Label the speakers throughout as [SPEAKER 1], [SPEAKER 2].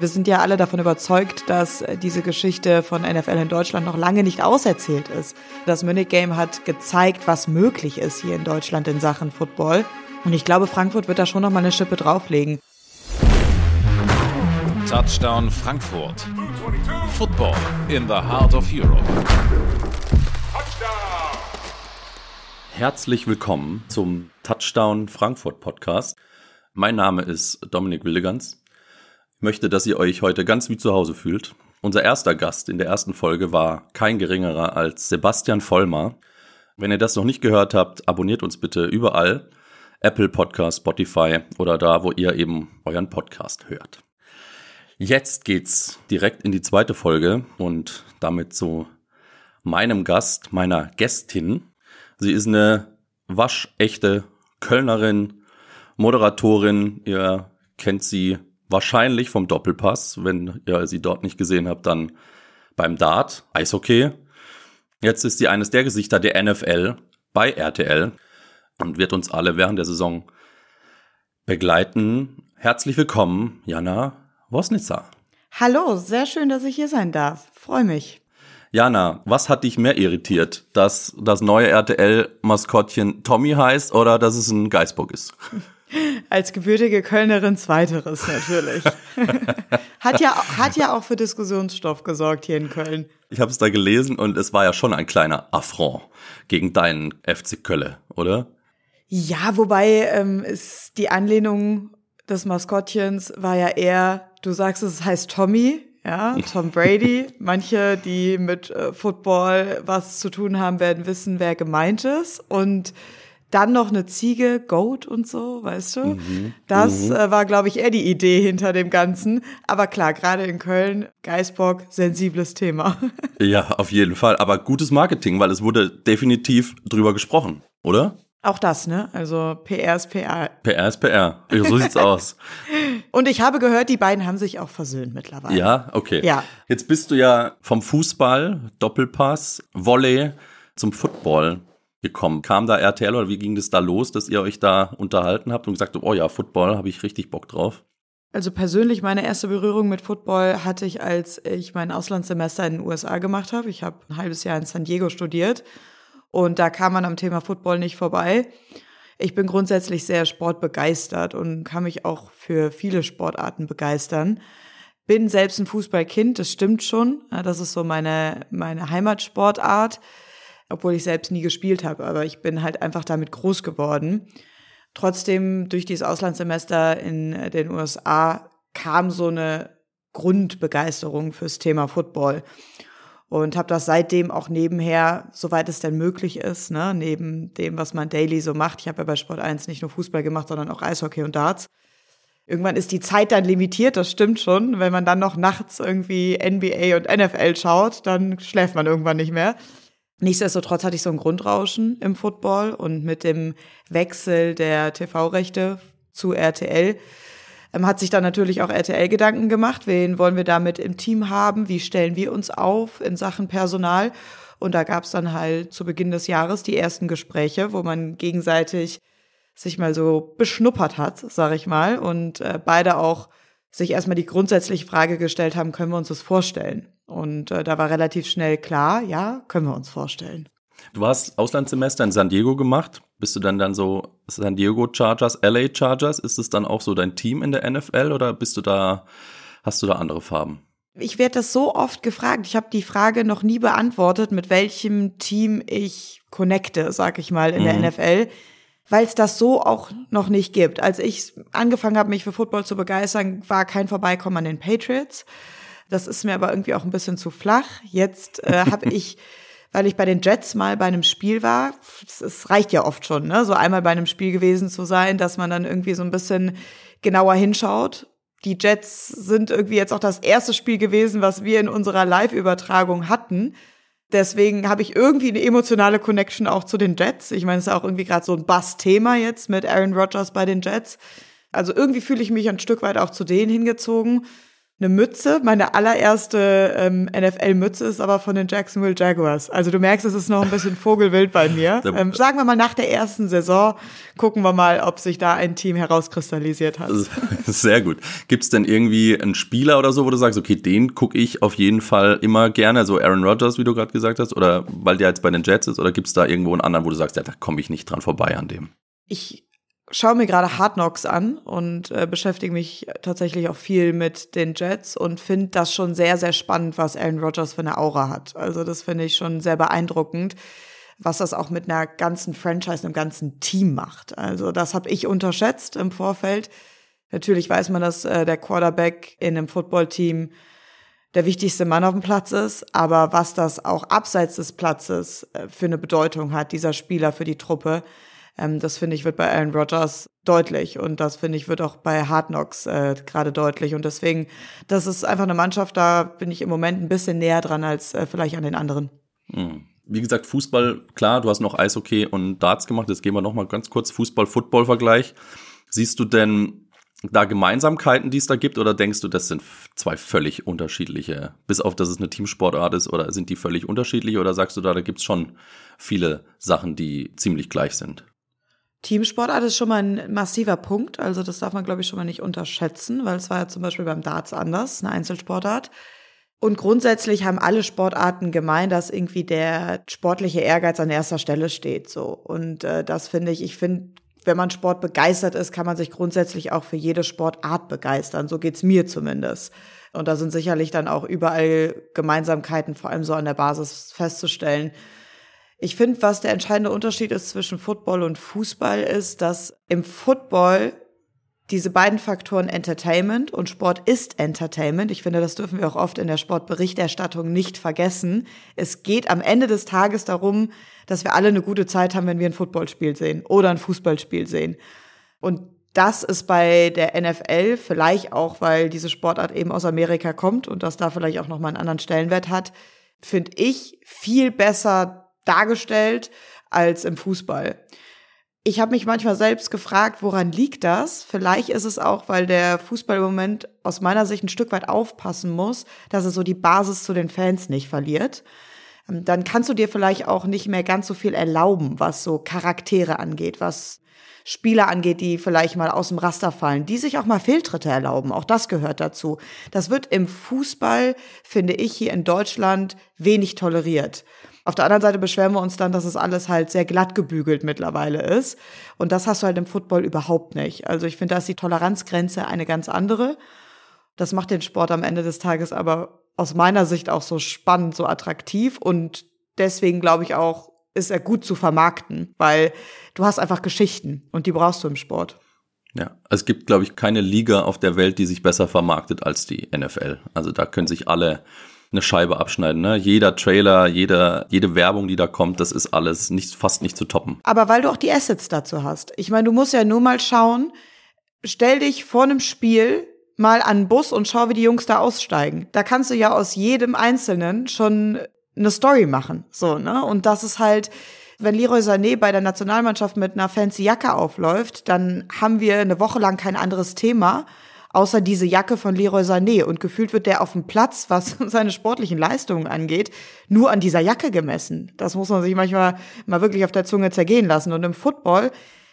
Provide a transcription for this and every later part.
[SPEAKER 1] Wir sind ja alle davon überzeugt, dass diese Geschichte von NFL in Deutschland noch lange nicht auserzählt ist. Das Munich Game hat gezeigt, was möglich ist hier in Deutschland in Sachen Football. Und ich glaube, Frankfurt wird da schon noch mal eine Schippe drauflegen.
[SPEAKER 2] Touchdown Frankfurt. Football in the heart of Europe.
[SPEAKER 3] Herzlich willkommen zum Touchdown Frankfurt Podcast. Mein Name ist Dominik Wildegans möchte, dass ihr euch heute ganz wie zu Hause fühlt. Unser erster Gast in der ersten Folge war kein geringerer als Sebastian Vollmer. Wenn ihr das noch nicht gehört habt, abonniert uns bitte überall. Apple Podcast, Spotify oder da, wo ihr eben euren Podcast hört. Jetzt geht's direkt in die zweite Folge und damit zu meinem Gast, meiner Gästin. Sie ist eine waschechte Kölnerin, Moderatorin. Ihr kennt sie wahrscheinlich vom Doppelpass. Wenn ihr sie dort nicht gesehen habt, dann beim Dart, Eishockey. Jetzt ist sie eines der Gesichter der NFL bei RTL und wird uns alle während der Saison begleiten. Herzlich willkommen, Jana Wosnitzer.
[SPEAKER 1] Hallo, sehr schön, dass ich hier sein darf. Freue mich.
[SPEAKER 3] Jana, was hat dich mehr irritiert? Dass das neue RTL-Maskottchen Tommy heißt oder dass es ein Geißbock ist?
[SPEAKER 1] Als gebürtige Kölnerin zweiteres natürlich. hat, ja, hat ja auch für Diskussionsstoff gesorgt hier in Köln.
[SPEAKER 3] Ich habe es da gelesen und es war ja schon ein kleiner Affront gegen deinen FC Kölle, oder?
[SPEAKER 1] Ja, wobei ähm, ist die Anlehnung des Maskottchens war ja eher, du sagst es heißt Tommy, ja, Tom Brady. Manche, die mit äh, Football was zu tun haben, werden wissen, wer gemeint ist. Und dann noch eine Ziege, Goat und so, weißt du? Mhm. Das mhm. Äh, war, glaube ich, eher die Idee hinter dem Ganzen. Aber klar, gerade in Köln, Geisbock, sensibles Thema.
[SPEAKER 3] Ja, auf jeden Fall. Aber gutes Marketing, weil es wurde definitiv drüber gesprochen, oder?
[SPEAKER 1] Auch das, ne? Also PR ist PR.
[SPEAKER 3] PR ist PR. So sieht's aus.
[SPEAKER 1] Und ich habe gehört, die beiden haben sich auch versöhnt mittlerweile.
[SPEAKER 3] Ja, okay.
[SPEAKER 1] Ja.
[SPEAKER 3] Jetzt bist du ja vom Fußball, Doppelpass, Volley zum Football gekommen? Kam da RTL oder wie ging das da los, dass ihr euch da unterhalten habt und gesagt habt, oh ja, Football, habe ich richtig Bock drauf?
[SPEAKER 1] Also persönlich meine erste Berührung mit Football hatte ich, als ich mein Auslandssemester in den USA gemacht habe. Ich habe ein halbes Jahr in San Diego studiert und da kam man am Thema Football nicht vorbei. Ich bin grundsätzlich sehr sportbegeistert und kann mich auch für viele Sportarten begeistern. Bin selbst ein Fußballkind, das stimmt schon. Das ist so meine, meine Heimatsportart obwohl ich selbst nie gespielt habe, aber ich bin halt einfach damit groß geworden. Trotzdem, durch dieses Auslandssemester in den USA kam so eine Grundbegeisterung fürs Thema Football und habe das seitdem auch nebenher, soweit es denn möglich ist, ne, neben dem, was man daily so macht. Ich habe ja bei Sport 1 nicht nur Fußball gemacht, sondern auch Eishockey und Darts. Irgendwann ist die Zeit dann limitiert, das stimmt schon. Wenn man dann noch nachts irgendwie NBA und NFL schaut, dann schläft man irgendwann nicht mehr. Nichtsdestotrotz hatte ich so ein Grundrauschen im Football und mit dem Wechsel der TV-Rechte zu RTL ähm, hat sich dann natürlich auch RTL Gedanken gemacht. Wen wollen wir damit im Team haben? Wie stellen wir uns auf in Sachen Personal? Und da gab es dann halt zu Beginn des Jahres die ersten Gespräche, wo man gegenseitig sich mal so beschnuppert hat, sag ich mal, und äh, beide auch sich erstmal die grundsätzliche Frage gestellt haben, können wir uns das vorstellen? Und äh, da war relativ schnell klar, ja, können wir uns vorstellen.
[SPEAKER 3] Du hast Auslandssemester in San Diego gemacht. Bist du dann dann so San Diego Chargers, LA Chargers? Ist es dann auch so dein Team in der NFL oder bist du da, hast du da andere Farben?
[SPEAKER 1] Ich werde das so oft gefragt. Ich habe die Frage noch nie beantwortet, mit welchem Team ich connecte, sag ich mal, in mhm. der NFL weil es das so auch noch nicht gibt. Als ich angefangen habe, mich für Football zu begeistern, war kein Vorbeikommen an den Patriots. Das ist mir aber irgendwie auch ein bisschen zu flach. Jetzt äh, habe ich, weil ich bei den Jets mal bei einem Spiel war, es reicht ja oft schon, ne, so einmal bei einem Spiel gewesen zu sein, dass man dann irgendwie so ein bisschen genauer hinschaut. Die Jets sind irgendwie jetzt auch das erste Spiel gewesen, was wir in unserer Live-Übertragung hatten. Deswegen habe ich irgendwie eine emotionale Connection auch zu den Jets. Ich meine, es ist auch irgendwie gerade so ein Bass-Thema jetzt mit Aaron Rodgers bei den Jets. Also irgendwie fühle ich mich ein Stück weit auch zu denen hingezogen. Eine Mütze. Meine allererste ähm, NFL-Mütze ist aber von den Jacksonville Jaguars. Also du merkst, es ist noch ein bisschen Vogelwild bei mir. Ähm, sagen wir mal, nach der ersten Saison gucken wir mal, ob sich da ein Team herauskristallisiert hat.
[SPEAKER 3] Sehr gut. Gibt es denn irgendwie einen Spieler oder so, wo du sagst, okay, den gucke ich auf jeden Fall immer gerne, so Aaron Rodgers, wie du gerade gesagt hast, oder weil der jetzt bei den Jets ist, oder gibt es da irgendwo einen anderen, wo du sagst, ja, da komme ich nicht dran vorbei an dem?
[SPEAKER 1] Ich schaue mir gerade Hard Knocks an und äh, beschäftige mich tatsächlich auch viel mit den Jets und finde das schon sehr, sehr spannend, was Aaron Rodgers für eine Aura hat. Also das finde ich schon sehr beeindruckend, was das auch mit einer ganzen Franchise, einem ganzen Team macht. Also das habe ich unterschätzt im Vorfeld. Natürlich weiß man, dass äh, der Quarterback in einem Footballteam der wichtigste Mann auf dem Platz ist, aber was das auch abseits des Platzes äh, für eine Bedeutung hat, dieser Spieler für die Truppe, ähm, das finde ich wird bei Aaron Rodgers deutlich und das finde ich wird auch bei Hard Knocks äh, gerade deutlich und deswegen, das ist einfach eine Mannschaft, da bin ich im Moment ein bisschen näher dran als äh, vielleicht an den anderen.
[SPEAKER 3] Mhm. Wie gesagt, Fußball, klar, du hast noch Eishockey und Darts gemacht. Jetzt gehen wir noch mal ganz kurz Fußball-Football-Vergleich. Siehst du denn da Gemeinsamkeiten, die es da gibt, oder denkst du, das sind zwei völlig unterschiedliche, bis auf dass es eine Teamsportart ist, oder sind die völlig unterschiedlich, oder sagst du da, da gibt's schon viele Sachen, die ziemlich gleich sind?
[SPEAKER 1] Teamsportart ist schon mal ein massiver Punkt. Also das darf man, glaube ich, schon mal nicht unterschätzen, weil es war ja zum Beispiel beim Darts anders, eine Einzelsportart. Und grundsätzlich haben alle Sportarten gemein, dass irgendwie der sportliche Ehrgeiz an erster Stelle steht. So und äh, das finde ich. Ich finde, wenn man Sport begeistert ist, kann man sich grundsätzlich auch für jede Sportart begeistern. So geht's mir zumindest. Und da sind sicherlich dann auch überall Gemeinsamkeiten, vor allem so an der Basis festzustellen. Ich finde, was der entscheidende Unterschied ist zwischen Football und Fußball ist, dass im Football diese beiden Faktoren Entertainment und Sport ist Entertainment. Ich finde, das dürfen wir auch oft in der Sportberichterstattung nicht vergessen. Es geht am Ende des Tages darum, dass wir alle eine gute Zeit haben, wenn wir ein Footballspiel sehen oder ein Fußballspiel sehen. Und das ist bei der NFL vielleicht auch, weil diese Sportart eben aus Amerika kommt und das da vielleicht auch nochmal einen anderen Stellenwert hat, finde ich viel besser dargestellt als im Fußball. Ich habe mich manchmal selbst gefragt, woran liegt das? Vielleicht ist es auch, weil der Fußball im Moment aus meiner Sicht ein Stück weit aufpassen muss, dass er so die Basis zu den Fans nicht verliert. Ähm, dann kannst du dir vielleicht auch nicht mehr ganz so viel erlauben, was so Charaktere angeht, was Spieler angeht, die vielleicht mal aus dem Raster fallen, die sich auch mal Fehltritte erlauben. Auch das gehört dazu. Das wird im Fußball, finde ich, hier in Deutschland wenig toleriert. Auf der anderen Seite beschweren wir uns dann, dass es alles halt sehr glatt gebügelt mittlerweile ist. Und das hast du halt im Football überhaupt nicht. Also ich finde, da ist die Toleranzgrenze eine ganz andere. Das macht den Sport am Ende des Tages aber aus meiner Sicht auch so spannend, so attraktiv und deswegen glaube ich auch, ist er gut zu vermarkten, weil du hast einfach Geschichten und die brauchst du im Sport.
[SPEAKER 3] Ja, es gibt, glaube ich, keine Liga auf der Welt, die sich besser vermarktet als die NFL. Also da können sich alle eine Scheibe abschneiden. Ne? Jeder Trailer, jeder, jede Werbung, die da kommt, das ist alles nicht, fast nicht zu toppen.
[SPEAKER 1] Aber weil du auch die Assets dazu hast. Ich meine, du musst ja nur mal schauen, stell dich vor einem Spiel mal an den Bus und schau, wie die Jungs da aussteigen. Da kannst du ja aus jedem Einzelnen schon eine Story machen. So, ne? Und das ist halt, wenn Leroy Sané bei der Nationalmannschaft mit einer fancy Jacke aufläuft, dann haben wir eine Woche lang kein anderes Thema außer diese Jacke von Leroy Sané. Und gefühlt wird der auf dem Platz, was seine sportlichen Leistungen angeht, nur an dieser Jacke gemessen. Das muss man sich manchmal mal wirklich auf der Zunge zergehen lassen. Und im Football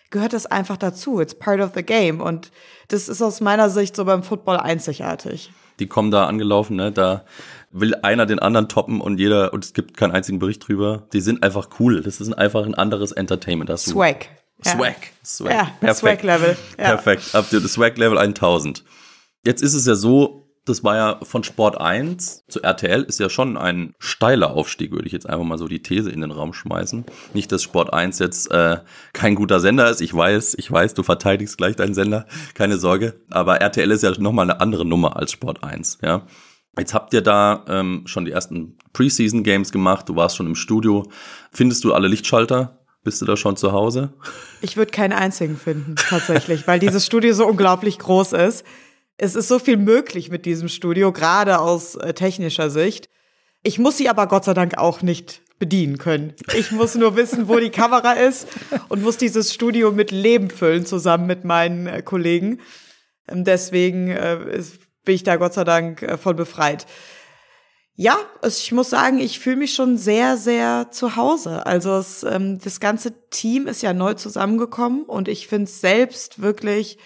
[SPEAKER 1] gehört das einfach dazu. It's part of the game. Und das ist aus meiner Sicht so beim Football einzigartig.
[SPEAKER 3] Die kommen da angelaufen, ne? Da will einer den anderen toppen und jeder, und es gibt keinen einzigen Bericht drüber. Die sind einfach cool. Das ist einfach ein anderes Entertainment. Das
[SPEAKER 1] Swag.
[SPEAKER 3] Swag. Swag.
[SPEAKER 1] Ja, Perfekt. Swag-Level.
[SPEAKER 3] Ja. Perfekt. Ab das Swag-Level 1000. Jetzt ist es ja so, das war ja von Sport 1 zu RTL ist ja schon ein steiler Aufstieg, würde ich jetzt einfach mal so die These in den Raum schmeißen. Nicht, dass Sport 1 jetzt äh, kein guter Sender ist. Ich weiß, ich weiß, du verteidigst gleich deinen Sender, keine Sorge. Aber RTL ist ja nochmal eine andere Nummer als Sport 1, ja. Jetzt habt ihr da ähm, schon die ersten Preseason Games gemacht, du warst schon im Studio. Findest du alle Lichtschalter? Bist du da schon zu Hause?
[SPEAKER 1] Ich würde keinen einzigen finden, tatsächlich, weil dieses Studio so unglaublich groß ist. Es ist so viel möglich mit diesem Studio, gerade aus äh, technischer Sicht. Ich muss sie aber Gott sei Dank auch nicht bedienen können. Ich muss nur wissen, wo die Kamera ist und muss dieses Studio mit Leben füllen, zusammen mit meinen äh, Kollegen. Ähm, deswegen äh, bin ich da Gott sei Dank von befreit. Ja, ich muss sagen, ich fühle mich schon sehr, sehr zu Hause. Also es, ähm, das ganze Team ist ja neu zusammengekommen und ich finde es selbst wirklich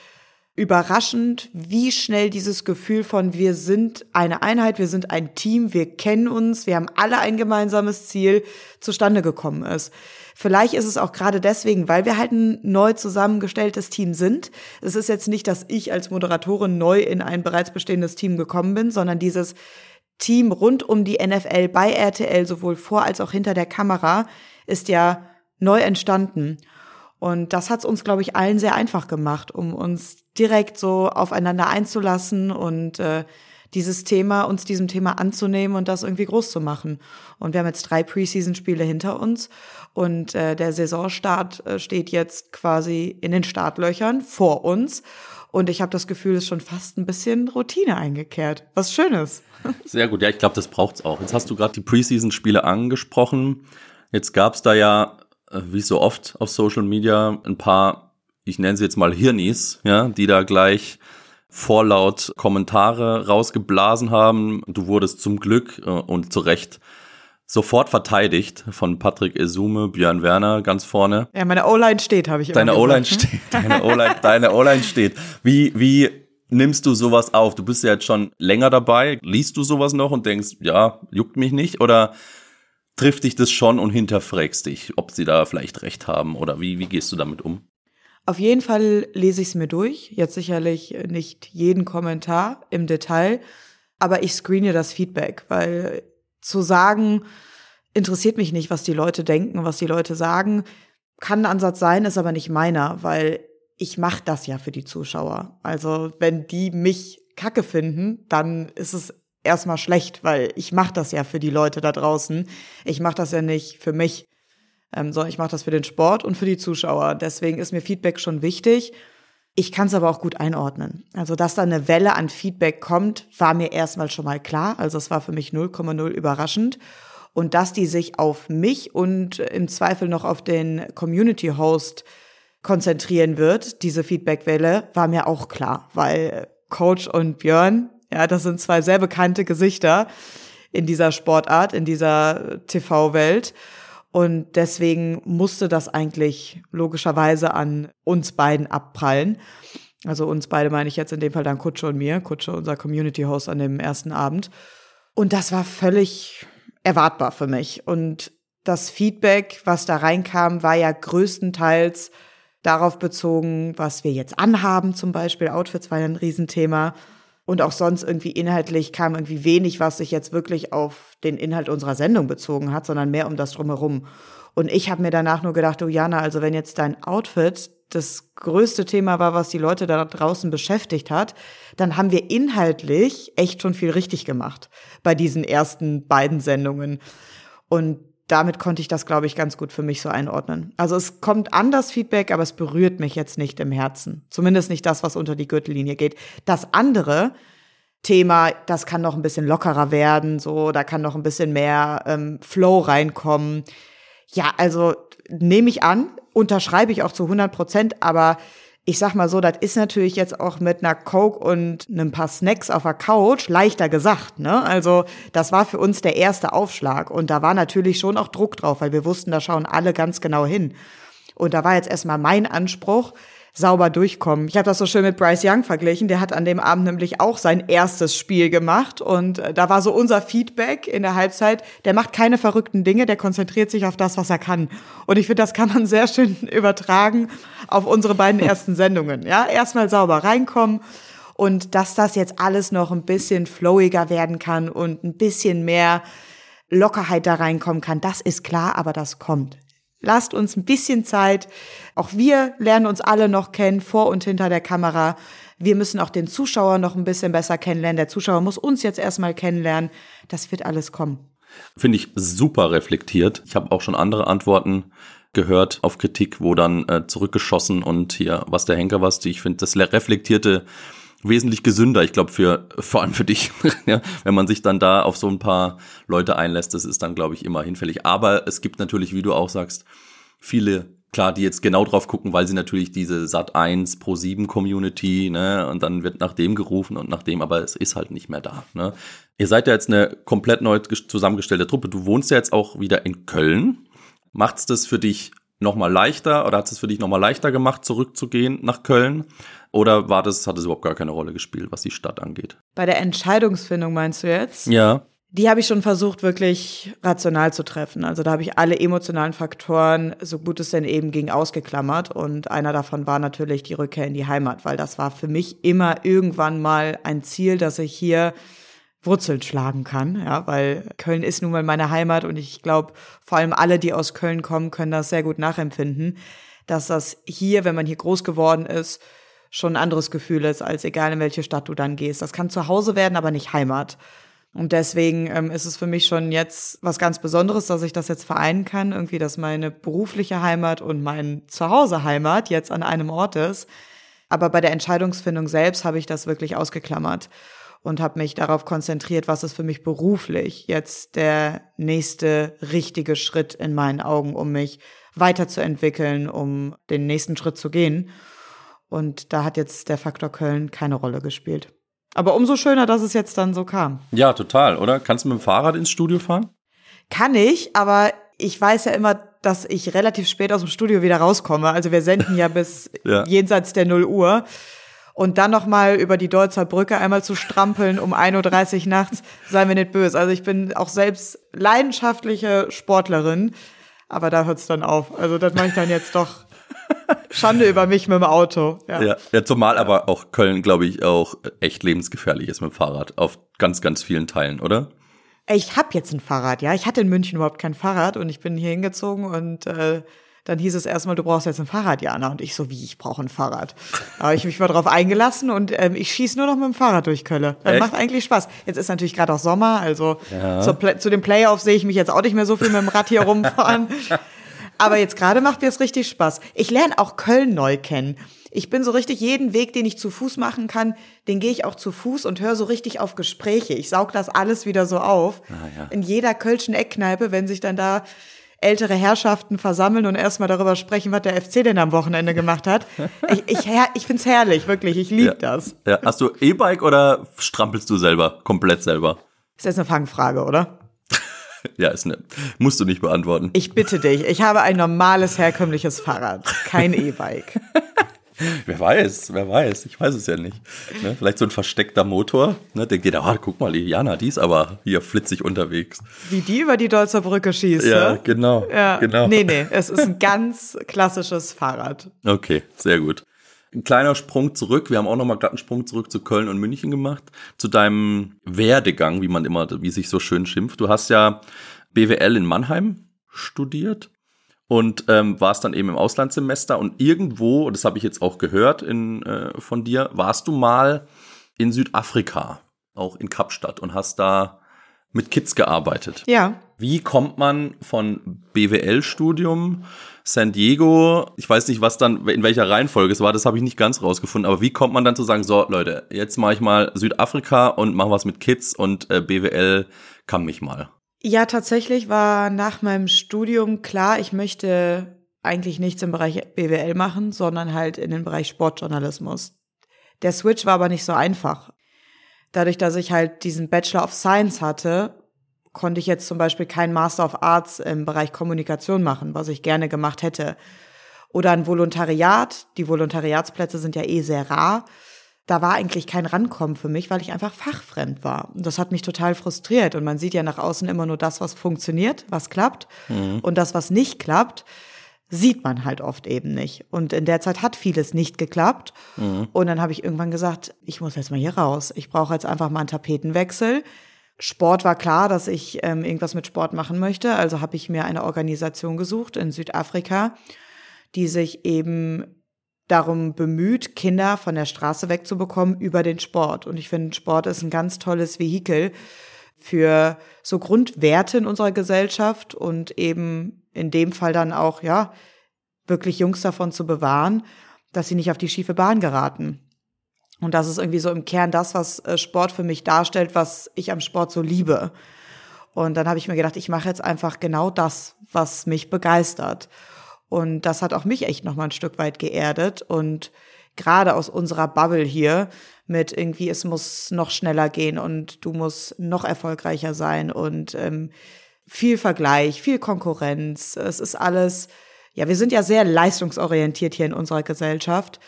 [SPEAKER 1] überraschend, wie schnell dieses Gefühl von wir sind eine Einheit, wir sind ein Team, wir kennen uns, wir haben alle ein gemeinsames Ziel zustande gekommen ist. Vielleicht ist es auch gerade deswegen, weil wir halt ein neu zusammengestelltes Team sind. Es ist jetzt nicht, dass ich als Moderatorin neu in ein bereits bestehendes Team gekommen bin, sondern dieses Team rund um die NFL bei RTL, sowohl vor als auch hinter der Kamera, ist ja neu entstanden. Und das hat es uns, glaube ich, allen sehr einfach gemacht, um uns direkt so aufeinander einzulassen und äh, dieses Thema, uns diesem Thema anzunehmen und das irgendwie groß zu machen. Und wir haben jetzt drei Preseason-Spiele hinter uns und äh, der Saisonstart äh, steht jetzt quasi in den Startlöchern vor uns. Und ich habe das Gefühl, es ist schon fast ein bisschen Routine eingekehrt. Was Schönes.
[SPEAKER 3] Sehr gut, ja, ich glaube, das braucht's auch. Jetzt hast du gerade die Preseason-Spiele angesprochen. Jetzt gab's da ja, äh, wie so oft auf Social Media, ein paar, ich nenne sie jetzt mal Hirnis, ja, die da gleich vorlaut Kommentare rausgeblasen haben. Du wurdest zum Glück äh, und zu Recht sofort verteidigt von Patrick Esume, Björn Werner ganz vorne.
[SPEAKER 1] Ja, meine O-Line steht, habe ich immer
[SPEAKER 3] Deine O-Line steht, deine O-Line, deine O-Line steht. Wie, wie nimmst du sowas auf? Du bist ja jetzt schon länger dabei. Liest du sowas noch und denkst, ja, juckt mich nicht? Oder trifft dich das schon und hinterfragst dich, ob sie da vielleicht recht haben? Oder wie, wie gehst du damit um?
[SPEAKER 1] Auf jeden Fall lese ich es mir durch. Jetzt sicherlich nicht jeden Kommentar im Detail, aber ich screene das Feedback, weil zu sagen, interessiert mich nicht, was die Leute denken, was die Leute sagen, kann ein Ansatz sein, ist aber nicht meiner, weil ich mache das ja für die Zuschauer. Also wenn die mich kacke finden, dann ist es erstmal schlecht, weil ich mache das ja für die Leute da draußen. Ich mache das ja nicht für mich, ähm, sondern ich mache das für den Sport und für die Zuschauer. Deswegen ist mir Feedback schon wichtig. Ich kann es aber auch gut einordnen. Also, dass da eine Welle an Feedback kommt, war mir erstmal schon mal klar. Also, es war für mich 0,0 überraschend. Und dass die sich auf mich und im Zweifel noch auf den Community Host konzentrieren wird, diese Feedbackwelle, war mir auch klar, weil Coach und Björn, ja, das sind zwei sehr bekannte Gesichter in dieser Sportart, in dieser TV-Welt. Und deswegen musste das eigentlich logischerweise an uns beiden abprallen. Also uns beide meine ich jetzt in dem Fall dann Kutsche und mir, Kutsche unser Community Host an dem ersten Abend. Und das war völlig erwartbar für mich. Und das Feedback, was da reinkam, war ja größtenteils darauf bezogen, was wir jetzt anhaben, zum Beispiel Outfits war ja ein Riesenthema. Und auch sonst irgendwie inhaltlich kam irgendwie wenig, was sich jetzt wirklich auf den Inhalt unserer Sendung bezogen hat, sondern mehr um das drumherum. Und ich habe mir danach nur gedacht, oh Jana, also wenn jetzt dein Outfit das größte Thema war, was die Leute da draußen beschäftigt hat, dann haben wir inhaltlich echt schon viel richtig gemacht bei diesen ersten beiden Sendungen. Und damit konnte ich das, glaube ich, ganz gut für mich so einordnen. Also es kommt an das Feedback, aber es berührt mich jetzt nicht im Herzen. Zumindest nicht das, was unter die Gürtellinie geht. Das andere Thema, das kann noch ein bisschen lockerer werden, so, da kann noch ein bisschen mehr ähm, Flow reinkommen. Ja, also nehme ich an, unterschreibe ich auch zu 100 Prozent, aber ich sag mal so, das ist natürlich jetzt auch mit einer Coke und einem paar Snacks auf der Couch leichter gesagt, ne? Also, das war für uns der erste Aufschlag und da war natürlich schon auch Druck drauf, weil wir wussten, da schauen alle ganz genau hin. Und da war jetzt erstmal mein Anspruch, sauber durchkommen. Ich habe das so schön mit Bryce Young verglichen. Der hat an dem Abend nämlich auch sein erstes Spiel gemacht und äh, da war so unser Feedback in der Halbzeit. Der macht keine verrückten Dinge, der konzentriert sich auf das, was er kann. Und ich finde, das kann man sehr schön übertragen auf unsere beiden ersten Sendungen. Ja, erstmal sauber reinkommen und dass das jetzt alles noch ein bisschen flowiger werden kann und ein bisschen mehr Lockerheit da reinkommen kann, das ist klar, aber das kommt. Lasst uns ein bisschen Zeit. Auch wir lernen uns alle noch kennen, vor und hinter der Kamera. Wir müssen auch den Zuschauer noch ein bisschen besser kennenlernen. Der Zuschauer muss uns jetzt erstmal kennenlernen. Das wird alles kommen.
[SPEAKER 3] Finde ich super reflektiert. Ich habe auch schon andere Antworten gehört auf Kritik, wo dann äh, zurückgeschossen und hier, was der Henker was. Ich finde, das reflektierte wesentlich gesünder, ich glaube, für vor allem für dich, ja, wenn man sich dann da auf so ein paar Leute einlässt, das ist dann, glaube ich, immer hinfällig. Aber es gibt natürlich, wie du auch sagst, viele klar, die jetzt genau drauf gucken, weil sie natürlich diese Sat 1 Pro 7 Community, ne, und dann wird nach dem gerufen und nach dem, aber es ist halt nicht mehr da, ne. Ihr seid ja jetzt eine komplett neu zusammengestellte Truppe. Du wohnst ja jetzt auch wieder in Köln. Macht's das für dich nochmal leichter oder hat es für dich nochmal leichter gemacht, zurückzugehen nach Köln? Oder war das, hat es überhaupt gar keine Rolle gespielt, was die Stadt angeht?
[SPEAKER 1] Bei der Entscheidungsfindung meinst du jetzt?
[SPEAKER 3] Ja.
[SPEAKER 1] Die habe ich schon versucht, wirklich rational zu treffen. Also da habe ich alle emotionalen Faktoren, so gut es denn eben ging, ausgeklammert. Und einer davon war natürlich die Rückkehr in die Heimat, weil das war für mich immer irgendwann mal ein Ziel, dass ich hier Wurzeln schlagen kann, ja, weil Köln ist nun mal meine Heimat und ich glaube, vor allem alle, die aus Köln kommen, können das sehr gut nachempfinden, dass das hier, wenn man hier groß geworden ist, schon ein anderes Gefühl ist, als egal in welche Stadt du dann gehst. Das kann zu Hause werden, aber nicht Heimat. Und deswegen ähm, ist es für mich schon jetzt was ganz Besonderes, dass ich das jetzt vereinen kann, irgendwie, dass meine berufliche Heimat und mein Zuhause Heimat jetzt an einem Ort ist. Aber bei der Entscheidungsfindung selbst habe ich das wirklich ausgeklammert und habe mich darauf konzentriert, was ist für mich beruflich jetzt der nächste richtige Schritt in meinen Augen, um mich weiterzuentwickeln, um den nächsten Schritt zu gehen. Und da hat jetzt der Faktor Köln keine Rolle gespielt. Aber umso schöner, dass es jetzt dann so kam.
[SPEAKER 3] Ja, total, oder? Kannst du mit dem Fahrrad ins Studio fahren?
[SPEAKER 1] Kann ich, aber ich weiß ja immer, dass ich relativ spät aus dem Studio wieder rauskomme. Also wir senden ja bis ja. jenseits der 0 Uhr und dann noch mal über die Deutzer Brücke einmal zu strampeln um 1.30 Uhr nachts, seien wir nicht böse. Also ich bin auch selbst leidenschaftliche Sportlerin, aber da hört's dann auf. Also das mache ich dann jetzt doch Schande über mich mit dem Auto.
[SPEAKER 3] Ja, ja, ja zumal aber auch Köln, glaube ich, auch echt lebensgefährlich ist mit dem Fahrrad auf ganz, ganz vielen Teilen, oder?
[SPEAKER 1] Ich habe jetzt ein Fahrrad, ja. Ich hatte in München überhaupt kein Fahrrad und ich bin hier hingezogen und äh, dann hieß es erstmal, du brauchst jetzt ein Fahrrad, Jana. Und ich so, wie, ich brauche ein Fahrrad. Habe ich mich mal drauf eingelassen und ähm, ich schieße nur noch mit dem Fahrrad durch Kölle. Das macht eigentlich Spaß. Jetzt ist natürlich gerade auch Sommer, also ja. zur, zu den Playoffs sehe ich mich jetzt auch nicht mehr so viel mit dem Rad hier rumfahren. Aber jetzt gerade macht mir es richtig Spaß. Ich lerne auch Köln neu kennen. Ich bin so richtig jeden Weg, den ich zu Fuß machen kann, den gehe ich auch zu Fuß und höre so richtig auf Gespräche. Ich saug das alles wieder so auf. Ah, ja. In jeder kölschen Eckkneipe, wenn sich dann da ältere Herrschaften versammeln und erstmal darüber sprechen, was der FC denn am Wochenende gemacht hat. Ich, ich, ich finde es herrlich, wirklich. Ich liebe
[SPEAKER 3] ja.
[SPEAKER 1] das.
[SPEAKER 3] Ja. Hast du E-Bike oder strampelst du selber, komplett selber?
[SPEAKER 1] Ist jetzt eine Fangfrage, oder?
[SPEAKER 3] ja, ist ne. Musst du nicht beantworten.
[SPEAKER 1] Ich bitte dich, ich habe ein normales, herkömmliches Fahrrad, kein E-Bike.
[SPEAKER 3] wer weiß, wer weiß, ich weiß es ja nicht. Ne? Vielleicht so ein versteckter Motor, ne? denkt jeder, ah, guck mal, Jana, die ist aber hier flitzig unterwegs.
[SPEAKER 1] Wie die über die Deutzer Brücke schießt.
[SPEAKER 3] Ja, ne? genau,
[SPEAKER 1] ja.
[SPEAKER 3] genau.
[SPEAKER 1] Nee, nee, es ist ein ganz klassisches Fahrrad.
[SPEAKER 3] Okay, sehr gut. Ein kleiner Sprung zurück. Wir haben auch noch mal gerade einen Sprung zurück zu Köln und München gemacht. Zu deinem Werdegang, wie man immer, wie sich so schön schimpft. Du hast ja BWL in Mannheim studiert und ähm, warst dann eben im Auslandssemester und irgendwo, das habe ich jetzt auch gehört in, äh, von dir, warst du mal in Südafrika, auch in Kapstadt und hast da mit Kids gearbeitet.
[SPEAKER 1] Ja.
[SPEAKER 3] Wie kommt man von BWL-Studium San Diego, ich weiß nicht, was dann, in welcher Reihenfolge es war, das habe ich nicht ganz rausgefunden, aber wie kommt man dann zu sagen, so Leute, jetzt mache ich mal Südafrika und mache was mit Kids und äh, BWL kann mich mal.
[SPEAKER 1] Ja, tatsächlich war nach meinem Studium klar, ich möchte eigentlich nichts im Bereich BWL machen, sondern halt in den Bereich Sportjournalismus. Der Switch war aber nicht so einfach. Dadurch, dass ich halt diesen Bachelor of Science hatte, konnte ich jetzt zum Beispiel keinen Master of Arts im Bereich Kommunikation machen, was ich gerne gemacht hätte. Oder ein Volontariat. Die Volontariatsplätze sind ja eh sehr rar da war eigentlich kein Rankommen für mich, weil ich einfach fachfremd war. Und das hat mich total frustriert. Und man sieht ja nach außen immer nur das, was funktioniert, was klappt. Mhm. Und das, was nicht klappt, sieht man halt oft eben nicht. Und in der Zeit hat vieles nicht geklappt. Mhm. Und dann habe ich irgendwann gesagt, ich muss jetzt mal hier raus. Ich brauche jetzt einfach mal einen Tapetenwechsel. Sport war klar, dass ich ähm, irgendwas mit Sport machen möchte. Also habe ich mir eine Organisation gesucht in Südafrika, die sich eben darum bemüht, Kinder von der Straße wegzubekommen über den Sport. Und ich finde, Sport ist ein ganz tolles Vehikel für so Grundwerte in unserer Gesellschaft und eben in dem Fall dann auch, ja, wirklich Jungs davon zu bewahren, dass sie nicht auf die schiefe Bahn geraten. Und das ist irgendwie so im Kern das, was äh, Sport für mich darstellt, was ich am Sport so liebe. Und dann habe ich mir gedacht, ich mache jetzt einfach genau das, was mich begeistert. Und das hat auch mich echt noch mal ein Stück weit geerdet und gerade aus unserer Bubble hier mit irgendwie, es muss noch schneller gehen und du musst noch erfolgreicher sein und ähm, viel Vergleich, viel Konkurrenz. Es ist alles, ja, wir sind ja sehr leistungsorientiert hier in unserer Gesellschaft.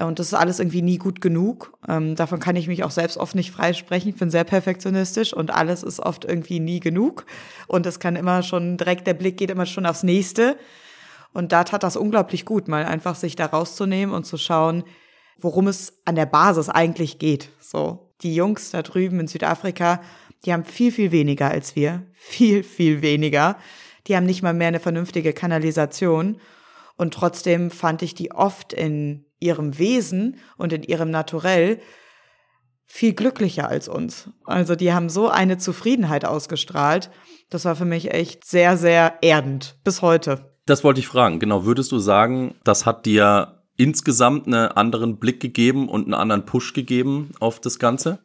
[SPEAKER 1] Und das ist alles irgendwie nie gut genug. Ähm, davon kann ich mich auch selbst oft nicht freisprechen. Ich bin sehr perfektionistisch und alles ist oft irgendwie nie genug. Und es kann immer schon direkt, der Blick geht immer schon aufs nächste. Und da tat das unglaublich gut, mal einfach sich da rauszunehmen und zu schauen, worum es an der Basis eigentlich geht. So, die Jungs da drüben in Südafrika, die haben viel, viel weniger als wir. Viel, viel weniger. Die haben nicht mal mehr eine vernünftige Kanalisation. Und trotzdem fand ich die oft in ihrem Wesen und in ihrem Naturell viel glücklicher als uns. Also die haben so eine Zufriedenheit ausgestrahlt. Das war für mich echt sehr, sehr erdend bis heute.
[SPEAKER 3] Das wollte ich fragen. Genau, würdest du sagen, das hat dir insgesamt einen anderen Blick gegeben und einen anderen Push gegeben auf das Ganze?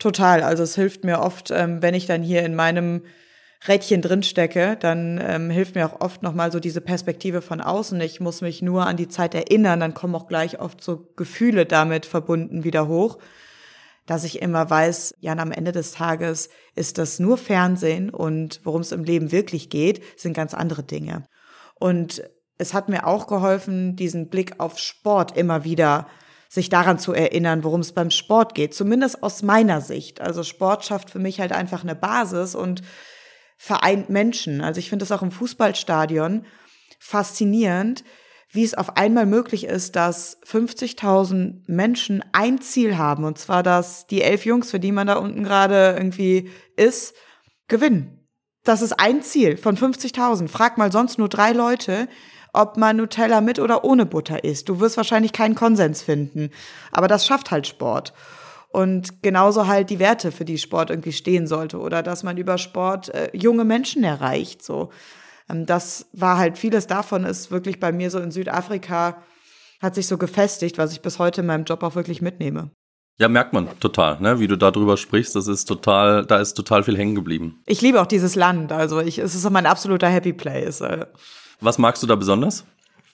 [SPEAKER 1] Total. Also es hilft mir oft, ähm, wenn ich dann hier in meinem Rädchen drin stecke, dann ähm, hilft mir auch oft nochmal so diese Perspektive von außen. Ich muss mich nur an die Zeit erinnern, dann kommen auch gleich oft so Gefühle damit verbunden wieder hoch, dass ich immer weiß, ja, am Ende des Tages ist das nur Fernsehen und worum es im Leben wirklich geht, sind ganz andere Dinge. Und es hat mir auch geholfen, diesen Blick auf Sport immer wieder sich daran zu erinnern, worum es beim Sport geht, zumindest aus meiner Sicht. Also Sport schafft für mich halt einfach eine Basis und vereint Menschen. Also ich finde es auch im Fußballstadion faszinierend, wie es auf einmal möglich ist, dass 50.000 Menschen ein Ziel haben, und zwar, dass die elf Jungs, für die man da unten gerade irgendwie ist, gewinnen. Das ist ein Ziel von 50.000. Frag mal sonst nur drei Leute, ob man Nutella mit oder ohne Butter isst. Du wirst wahrscheinlich keinen Konsens finden. Aber das schafft halt Sport und genauso halt die Werte, für die Sport irgendwie stehen sollte oder dass man über Sport äh, junge Menschen erreicht. So, ähm, das war halt vieles davon ist wirklich bei mir so in Südafrika hat sich so gefestigt, was ich bis heute in meinem Job auch wirklich mitnehme.
[SPEAKER 3] Ja, merkt man total, ne? wie du darüber sprichst. Das ist total, da ist total viel hängen geblieben.
[SPEAKER 1] Ich liebe auch dieses Land. Also ich, es ist so mein absoluter Happy Place. Äh.
[SPEAKER 3] Was magst du da besonders?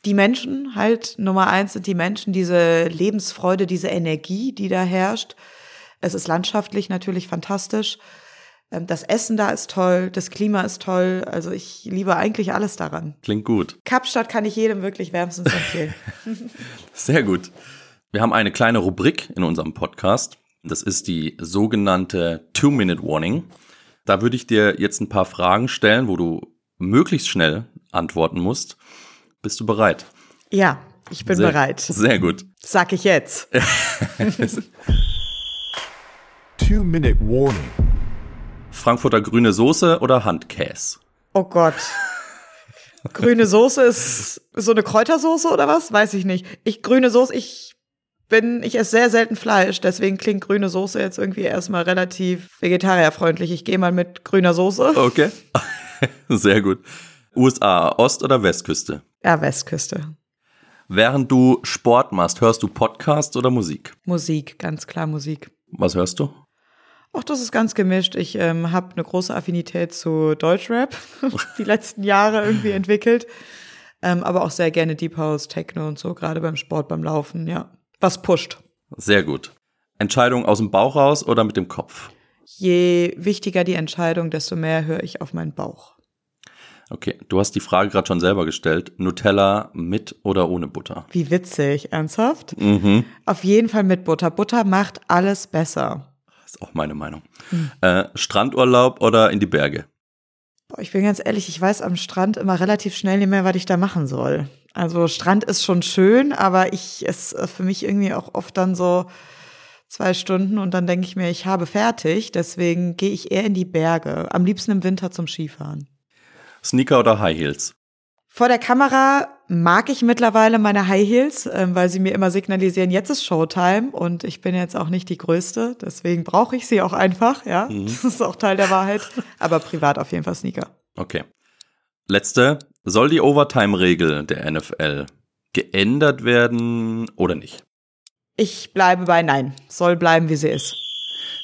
[SPEAKER 1] die Menschen halt, Nummer eins sind die Menschen, diese Lebensfreude, diese Energie, die da herrscht. Es ist landschaftlich natürlich fantastisch. Ähm, das Essen da ist toll, das Klima ist toll. Also ich liebe eigentlich alles daran.
[SPEAKER 3] Klingt gut.
[SPEAKER 1] Kapstadt kann ich jedem wirklich wärmstens empfehlen.
[SPEAKER 3] Sehr gut. Wir haben eine kleine Rubrik in unserem Podcast. Das ist die sogenannte Two-Minute-Warning. Da würde ich dir jetzt ein paar Fragen stellen, wo du möglichst schnell antworten musst. Bist du bereit?
[SPEAKER 1] Ja, ich bin
[SPEAKER 3] sehr,
[SPEAKER 1] bereit.
[SPEAKER 3] Sehr gut.
[SPEAKER 1] Sag ich jetzt.
[SPEAKER 2] Two-Minute Warning.
[SPEAKER 3] Frankfurter grüne Soße oder Handkäse?
[SPEAKER 1] Oh Gott. grüne Soße ist so eine Kräutersoße oder was? Weiß ich nicht. Ich grüne Soße, ich bin, ich esse sehr selten Fleisch, deswegen klingt grüne Soße jetzt irgendwie erstmal relativ vegetarierfreundlich. Ich gehe mal mit grüner Soße.
[SPEAKER 3] Okay. Sehr gut. USA, Ost- oder Westküste?
[SPEAKER 1] Ja, Westküste.
[SPEAKER 3] Während du Sport machst, hörst du Podcasts oder Musik?
[SPEAKER 1] Musik, ganz klar Musik.
[SPEAKER 3] Was hörst du?
[SPEAKER 1] Auch das ist ganz gemischt. Ich ähm, habe eine große Affinität zu Deutschrap die letzten Jahre irgendwie entwickelt. Ähm, aber auch sehr gerne Deep House, Techno und so, gerade beim Sport, beim Laufen, ja. Was pusht.
[SPEAKER 3] Sehr gut. Entscheidung aus dem Bauch raus oder mit dem Kopf?
[SPEAKER 1] Je wichtiger die Entscheidung, desto mehr höre ich auf meinen Bauch.
[SPEAKER 3] Okay, du hast die Frage gerade schon selber gestellt. Nutella mit oder ohne Butter?
[SPEAKER 1] Wie witzig, ernsthaft?
[SPEAKER 3] Mhm.
[SPEAKER 1] Auf jeden Fall mit Butter. Butter macht alles besser.
[SPEAKER 3] Das ist auch meine Meinung. Mhm. Äh, Strandurlaub oder in die Berge?
[SPEAKER 1] Boah, ich bin ganz ehrlich, ich weiß am Strand immer relativ schnell nicht mehr, was ich da machen soll. Also Strand ist schon schön, aber ich es für mich irgendwie auch oft dann so zwei Stunden und dann denke ich mir, ich habe fertig. Deswegen gehe ich eher in die Berge. Am liebsten im Winter zum Skifahren.
[SPEAKER 3] Sneaker oder High Heels?
[SPEAKER 1] Vor der Kamera mag ich mittlerweile meine High Heels, ähm, weil sie mir immer signalisieren, jetzt ist Showtime und ich bin jetzt auch nicht die Größte, deswegen brauche ich sie auch einfach, ja. Mhm. Das ist auch Teil der Wahrheit, aber privat auf jeden Fall Sneaker.
[SPEAKER 3] Okay. Letzte, soll die Overtime-Regel der NFL geändert werden oder nicht?
[SPEAKER 1] Ich bleibe bei Nein. Soll bleiben, wie sie ist.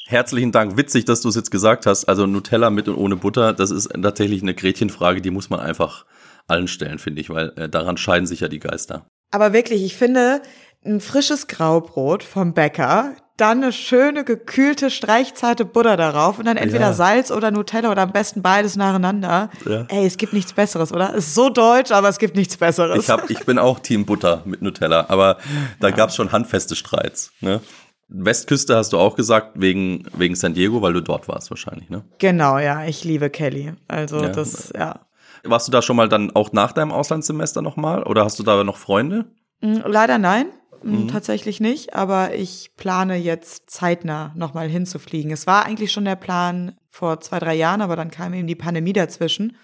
[SPEAKER 3] Herzlichen Dank. Witzig, dass du es jetzt gesagt hast. Also Nutella mit und ohne Butter, das ist tatsächlich eine Gretchenfrage, die muss man einfach allen Stellen, finde ich, weil äh, daran scheiden sich ja die Geister.
[SPEAKER 1] Aber wirklich, ich finde, ein frisches Graubrot vom Bäcker, dann eine schöne gekühlte streichzarte Butter darauf und dann entweder
[SPEAKER 3] Ja.
[SPEAKER 1] Salz oder Nutella oder am besten beides nacheinander.
[SPEAKER 3] Ja.
[SPEAKER 1] Ey, es gibt nichts Besseres, oder? Ist so deutsch, aber es gibt nichts Besseres.
[SPEAKER 3] Ich, hab, ich bin auch Team Butter mit Nutella, aber da gab's schon handfeste Streits. Ne? Westküste hast du auch gesagt, wegen, wegen San Diego, weil du dort warst wahrscheinlich. Ne?
[SPEAKER 1] genau, ja, ich liebe Kelly. Also
[SPEAKER 3] Ja.
[SPEAKER 1] das, ja.
[SPEAKER 3] Warst du da schon mal dann auch nach deinem Auslandssemester nochmal oder hast du da noch Freunde?
[SPEAKER 1] Mm, Leider nein. Mm,
[SPEAKER 3] Mhm.
[SPEAKER 1] Tatsächlich nicht, aber ich plane jetzt zeitnah nochmal hinzufliegen. Es war eigentlich schon der Plan vor zwei, drei Jahren, aber dann kam eben die Pandemie dazwischen.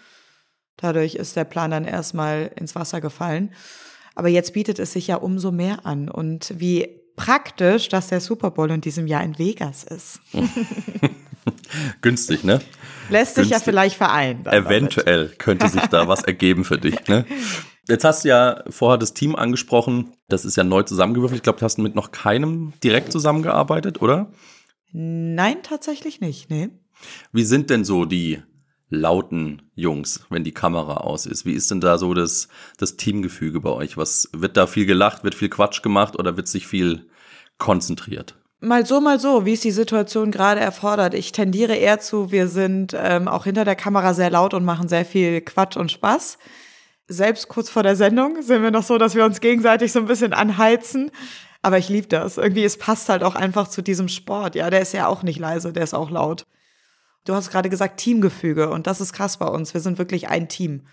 [SPEAKER 1] Dadurch ist der Plan dann erstmal ins Wasser gefallen. Aber jetzt bietet es sich ja umso mehr an. Und wie praktisch, dass der Super Bowl in diesem Jahr in Vegas ist.
[SPEAKER 3] Günstig, ne?
[SPEAKER 1] Lässt sich ja
[SPEAKER 3] Günstig.
[SPEAKER 1] vielleicht vereinen. dann damit.
[SPEAKER 3] Eventuell könnte sich da was ergeben für dich. Ne? Jetzt hast du ja vorher das Team angesprochen. Das ist ja neu zusammengewürfelt. Ich glaube, du hast mit noch keinem direkt zusammengearbeitet, oder?
[SPEAKER 1] Nein, tatsächlich nicht. Nee.
[SPEAKER 3] Wie sind denn so die lauten Jungs, wenn die Kamera aus ist? Wie ist denn da so das, das Teamgefüge bei euch? Was wird da viel gelacht, wird viel Quatsch gemacht oder wird sich viel konzentriert?
[SPEAKER 1] Mal so, mal so, wie es die Situation gerade erfordert. Ich tendiere eher zu, wir sind ähm, auch hinter der Kamera sehr laut und machen sehr viel Quatsch und Spaß. Selbst kurz vor der Sendung sind wir noch so, dass wir uns gegenseitig so ein bisschen anheizen. Aber ich liebe das. Irgendwie, es passt halt auch einfach zu diesem Sport. Ja, der ist ja auch nicht leise, der ist auch laut. Du hast gerade gesagt Teamgefüge und das ist krass bei uns. Wir sind wirklich ein Team.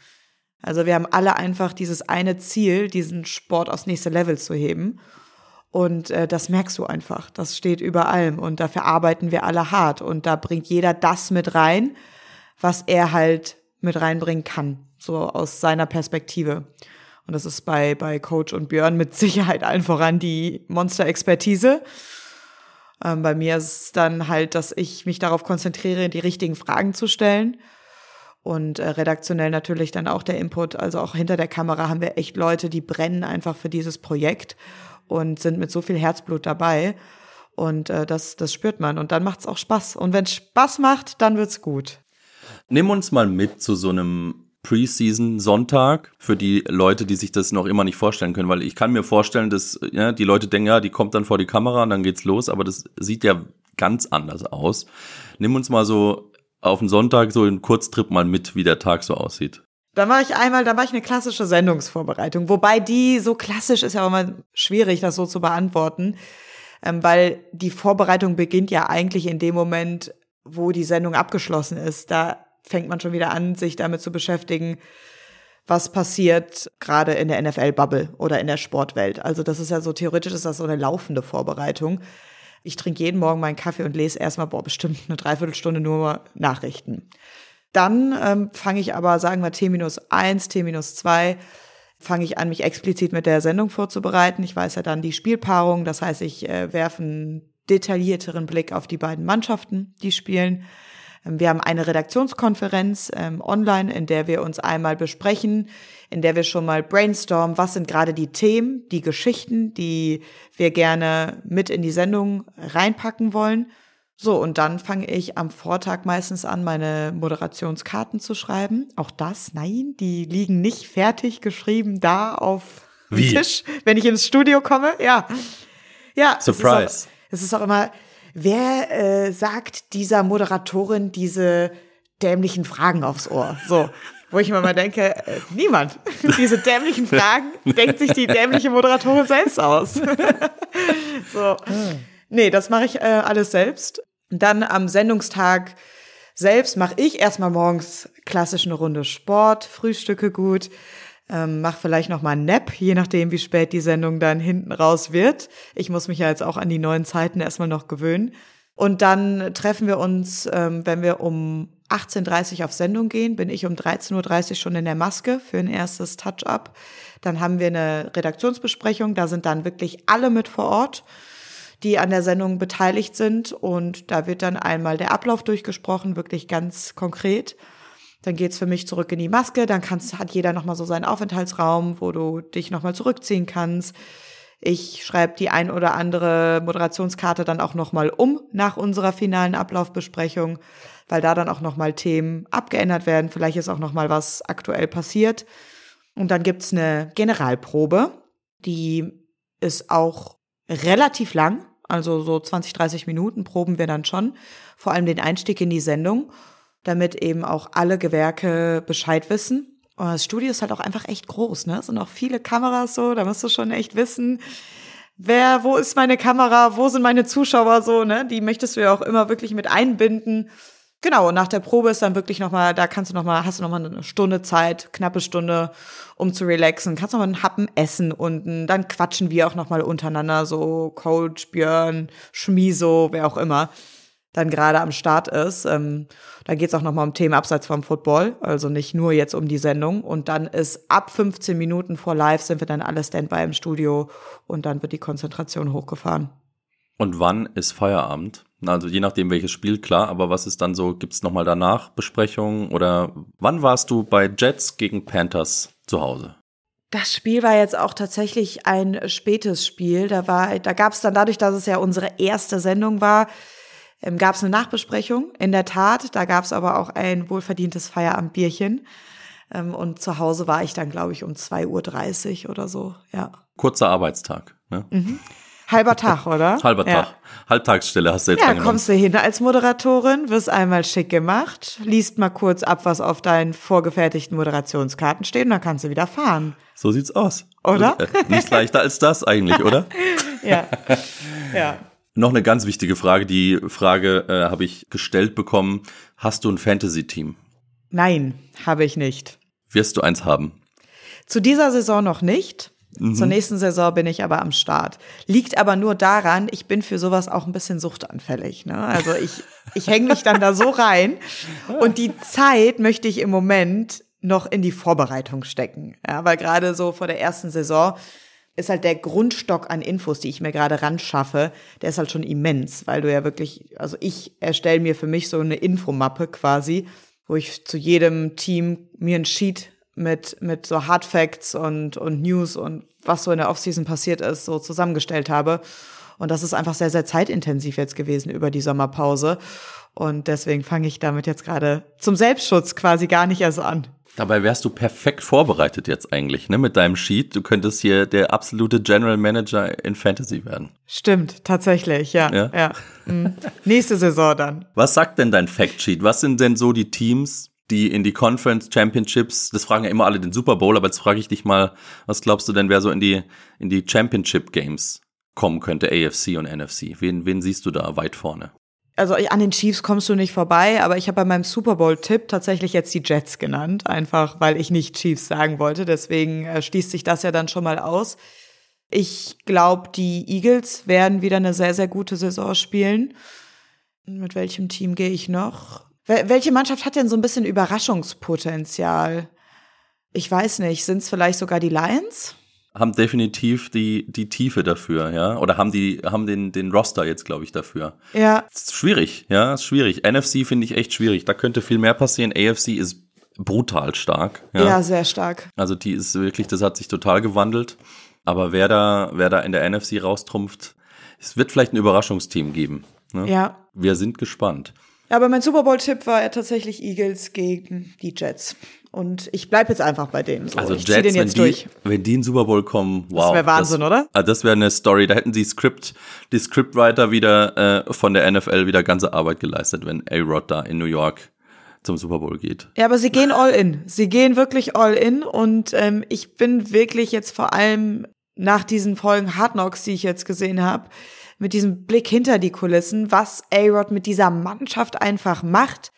[SPEAKER 1] Also wir haben alle einfach dieses eine Ziel, diesen Sport aufs nächste Level zu heben. Und äh, das merkst du einfach. Das steht über allem. Und dafür arbeiten wir alle hart. Und da bringt jeder das mit rein, was er halt mit reinbringen kann. So aus seiner Perspektive. Und das ist bei, bei Coach und Björn mit Sicherheit allen voran die Monster-Expertise. Ähm, bei mir ist es dann halt, dass ich mich darauf konzentriere, die richtigen Fragen zu stellen. Und äh, redaktionell natürlich dann auch der Input. Also auch hinter der Kamera haben wir echt Leute, die brennen einfach für dieses Projekt und sind mit so viel Herzblut dabei. Und äh, das, das spürt man. Und dann macht es auch Spaß. Und wenn es Spaß macht, dann wird's gut.
[SPEAKER 3] Nimm uns mal mit zu so einem Preseason-Sonntag für die Leute, die sich das noch immer nicht vorstellen können, weil ich kann mir vorstellen, dass ja, die Leute denken, ja, die kommt dann vor die Kamera und dann geht's los, aber das sieht ja ganz anders aus. Nimm uns mal so auf den Sonntag so einen Kurztrip mal mit, wie der Tag so aussieht.
[SPEAKER 1] Da mache ich einmal, da mache ich eine klassische Sendungsvorbereitung. Wobei die so klassisch ist ja immer schwierig, das so zu beantworten, ähm, weil die Vorbereitung beginnt ja eigentlich in dem Moment, wo die Sendung abgeschlossen ist. Da fängt man schon wieder an, sich damit zu beschäftigen, was passiert gerade in der NFL-Bubble oder in der Sportwelt. Also das ist ja so, theoretisch ist das so eine laufende Vorbereitung. Ich trinke jeden Morgen meinen Kaffee und lese erstmal, boah, bestimmt eine Dreiviertelstunde nur Nachrichten. Dann ähm, fange ich aber, sagen wir T-1, T-2, fange ich an, mich explizit mit der Sendung vorzubereiten. Ich weiß ja dann die Spielpaarung, das heißt, ich äh, werfe einen detaillierteren Blick auf die beiden Mannschaften, die spielen. Ähm, Wir haben eine Redaktionskonferenz ähm, online, in der wir uns einmal besprechen, in der wir schon mal brainstormen, was sind gerade die Themen, die Geschichten, die wir gerne mit in die Sendung reinpacken wollen. So, und dann fange ich am Vortag meistens an, meine Moderationskarten zu schreiben. Auch das, nein, die liegen nicht fertig geschrieben da auf dem
[SPEAKER 3] Wie?
[SPEAKER 1] Tisch, wenn ich ins Studio komme. Ja. Ja.
[SPEAKER 3] Surprise.
[SPEAKER 1] Es ist auch immer, wer äh, sagt dieser Moderatorin diese dämlichen Fragen aufs Ohr? So. Wo ich mir mal denke, äh, niemand. Diese dämlichen Fragen denkt sich die dämliche Moderatorin selbst aus. so. Nee, das mache ich äh, alles selbst. Dann am Sendungstag selbst mache ich erstmal morgens klassisch eine Runde Sport, frühstücke gut, ähm, mache vielleicht noch mal einen Nap, je nachdem, wie spät die Sendung dann hinten raus wird. Ich muss mich ja jetzt auch an die neuen Zeiten erstmal noch gewöhnen. Und dann treffen wir uns, ähm, wenn wir um 18.30 Uhr auf Sendung gehen, bin ich um 13.30 Uhr schon in der Maske für ein erstes Touch-up. Dann haben wir eine Redaktionsbesprechung, da sind dann wirklich alle mit vor Ort die an der Sendung beteiligt sind. Und da wird dann einmal der Ablauf durchgesprochen, wirklich ganz konkret. Dann geht's für mich zurück in die Maske. Dann kannst, hat jeder nochmal so seinen Aufenthaltsraum, wo du dich nochmal zurückziehen kannst. Ich schreibe die ein oder andere Moderationskarte dann auch nochmal um nach unserer finalen Ablaufbesprechung, weil da dann auch nochmal Themen abgeändert werden. Vielleicht ist auch nochmal was aktuell passiert. Und dann gibt's eine Generalprobe, die ist auch relativ lang, also so 20, 30 Minuten proben wir dann schon, vor allem den Einstieg in die Sendung, damit eben auch alle Gewerke Bescheid wissen. Und das Studio ist halt auch einfach echt groß, ne? Es sind auch viele Kameras so, da musst du schon echt wissen, wer, wo ist meine Kamera, wo sind meine Zuschauer so, ne? Die möchtest du ja auch immer wirklich mit einbinden. Genau, und nach der Probe ist dann wirklich nochmal, da kannst du nochmal, hast du nochmal eine Stunde Zeit, knappe Stunde, um zu relaxen. Kannst nochmal einen Happen essen unten, dann quatschen wir auch nochmal untereinander, so Coach, Björn, Schmiso, wer auch immer dann gerade am Start ist. Ähm, da geht es auch nochmal um Themen abseits vom Football, also nicht nur jetzt um die Sendung. Und dann ist ab 15 Minuten vor Live sind wir dann alle Standby im Studio und dann wird die Konzentration hochgefahren.
[SPEAKER 3] Und wann ist Feierabend? Also je nachdem welches Spiel, klar, aber was ist dann so, gibt es nochmal danach Besprechungen oder wann warst du bei Jets gegen Panthers zu Hause?
[SPEAKER 1] Das Spiel war jetzt auch tatsächlich ein spätes Spiel. Da war, da gab es dann dadurch, dass es ja unsere erste Sendung war, ähm, gab es eine Nachbesprechung. In der Tat, da gab es aber auch ein wohlverdientes Feierabendbierchen. Ähm, und zu Hause war ich dann, glaube ich, um 2.30 Uhr oder so, ja.
[SPEAKER 3] Kurzer Arbeitstag, ne?
[SPEAKER 1] Mhm. Halber Tag, oder?
[SPEAKER 3] Halber Tag. Ja. Halbtagsstelle hast du jetzt Ja,
[SPEAKER 1] angenommen. kommst du hin als Moderatorin, wirst einmal schick gemacht, liest mal kurz ab, was auf deinen vorgefertigten Moderationskarten steht und dann kannst du wieder fahren.
[SPEAKER 3] So sieht's aus.
[SPEAKER 1] Oder?
[SPEAKER 3] Äh, nicht leichter als das eigentlich, oder?
[SPEAKER 1] ja. Ja.
[SPEAKER 3] Noch eine ganz wichtige Frage. Die Frage äh, habe ich gestellt bekommen. Hast du ein Fantasy-Team?
[SPEAKER 1] Nein, habe ich nicht.
[SPEAKER 3] Wirst du eins haben?
[SPEAKER 1] Zu dieser Saison noch nicht. Mhm. Zur nächsten Saison bin ich aber am Start. Liegt aber nur daran, ich bin für sowas auch ein bisschen suchtanfällig. Ne? Also ich, ich hänge mich dann da so rein. Und die Zeit möchte ich im Moment noch in die Vorbereitung stecken. Ja, weil gerade so vor der ersten Saison ist halt der Grundstock an Infos, die ich mir gerade ran schaffe, der ist halt schon immens, weil du ja wirklich, also ich erstelle mir für mich so eine Infomappe quasi, wo ich zu jedem Team mir ein Sheet mit, mit so Hard Facts und, und News und was so in der Offseason passiert ist, so zusammengestellt habe. Und das ist einfach sehr, sehr zeitintensiv jetzt gewesen über die Sommerpause. Und deswegen fange ich damit jetzt gerade zum Selbstschutz quasi gar nicht erst an.
[SPEAKER 3] Dabei wärst du perfekt vorbereitet jetzt eigentlich, ne, mit deinem Sheet. Du könntest hier der absolute General Manager in Fantasy werden.
[SPEAKER 1] Stimmt, tatsächlich, ja. ja? ja. Mhm. Nächste Saison dann.
[SPEAKER 3] Was sagt denn dein Factsheet? Was sind denn so die Teams, die in die Conference Championships, das fragen ja immer alle den Super Bowl, aber jetzt frage ich dich mal, was glaubst du denn, wer so in die, in die Championship Games kommen könnte, AFC und NFC? Wen, wen siehst du da weit vorne?
[SPEAKER 1] also an den Chiefs kommst du nicht vorbei, aber ich habe bei meinem Super Bowl-Tipp tatsächlich jetzt die Jets genannt, einfach weil ich nicht Chiefs sagen wollte. Deswegen äh, schließt sich das ja dann schon mal aus. Ich glaube, die Eagles werden wieder eine sehr, sehr gute Saison spielen. Mit welchem Team gehe ich noch? Welche Mannschaft hat denn so ein bisschen Überraschungspotenzial? Ich weiß nicht. Sind es vielleicht sogar die Lions?
[SPEAKER 3] Haben definitiv die, die Tiefe dafür, ja. Oder haben die, haben den, den Roster jetzt, glaube ich, dafür.
[SPEAKER 1] Ja.
[SPEAKER 3] Ist schwierig, ja, ist schwierig. NFC finde ich echt schwierig. Da könnte viel mehr passieren. AFC ist brutal stark. Ja,
[SPEAKER 1] ja sehr stark.
[SPEAKER 3] Also die ist wirklich, das hat sich total gewandelt. Aber wer da, wer da in der NFC raustrumpft, es wird vielleicht ein Überraschungsteam geben. Ne?
[SPEAKER 1] Ja.
[SPEAKER 3] Wir sind gespannt.
[SPEAKER 1] Aber mein Super Bowl-Tipp war ja tatsächlich Eagles gegen die Jets. Und ich bleibe jetzt einfach bei denen. So.
[SPEAKER 3] Also
[SPEAKER 1] ich
[SPEAKER 3] Jets,
[SPEAKER 1] den
[SPEAKER 3] jetzt wenn, die, wenn die in Super Bowl kommen, wow.
[SPEAKER 1] Das wäre Wahnsinn,
[SPEAKER 3] das,
[SPEAKER 1] oder?
[SPEAKER 3] Also das wäre eine Story. Da hätten die Script, die Scriptwriter wieder äh, von der NFL wieder ganze Arbeit geleistet, wenn A-Rod da in New York zum Super Bowl geht.
[SPEAKER 1] Ja, aber sie gehen all in. Sie gehen wirklich all in. Und ähm, ich bin wirklich jetzt vor allem nach diesen Folgen Hard Knocks, die ich jetzt gesehen habe, mit diesem Blick hinter die Kulissen, was A-Rod mit dieser Mannschaft einfach macht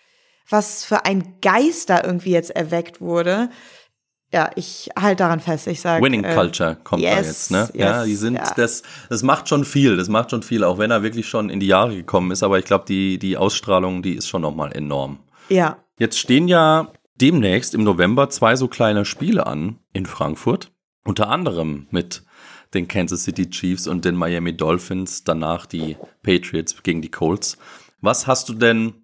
[SPEAKER 1] was für ein Geist da irgendwie jetzt erweckt wurde. Ja, ich halte daran fest. Ich sage.
[SPEAKER 3] Winning äh, Culture kommt yes, da jetzt, ne? Yes, ja, die sind, ja. das, das macht schon viel. Das macht schon viel, auch wenn er wirklich schon in die Jahre gekommen ist. Aber ich glaube, die, die Ausstrahlung, die ist schon nochmal enorm.
[SPEAKER 1] Ja.
[SPEAKER 3] Jetzt stehen ja demnächst im November zwei so kleine Spiele an in Frankfurt. Unter anderem mit den Kansas City Chiefs und den Miami Dolphins, danach die Patriots gegen die Colts. Was hast du denn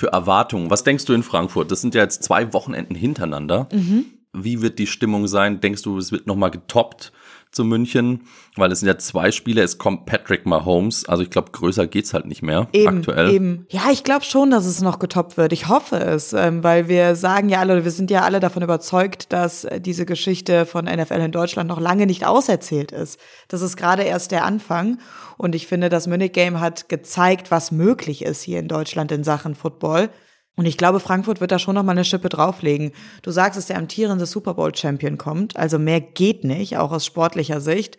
[SPEAKER 3] für Erwartungen? Was denkst du in Frankfurt? Das sind ja jetzt zwei Wochenenden hintereinander. Mhm. Wie wird die Stimmung sein? Denkst du, es wird nochmal getoppt zu München, weil es sind ja zwei Spiele, es kommt Patrick Mahomes, also ich glaube, größer geht's halt nicht mehr
[SPEAKER 1] eben,
[SPEAKER 3] aktuell.
[SPEAKER 1] Eben. Ja, ich glaube schon, dass es noch getoppt wird. Ich hoffe es, ähm, weil wir sagen ja alle, wir sind ja alle davon überzeugt, dass äh, diese Geschichte von NFL in Deutschland noch lange nicht auserzählt ist. Das ist gerade erst der Anfang. Und ich finde, das Munich Game hat gezeigt, was möglich ist hier in Deutschland in Sachen Football. Und ich glaube, Frankfurt wird da schon noch mal eine Schippe drauflegen. Du sagst, dass der amtierende Super Bowl Champion kommt, also mehr geht nicht, auch aus sportlicher Sicht.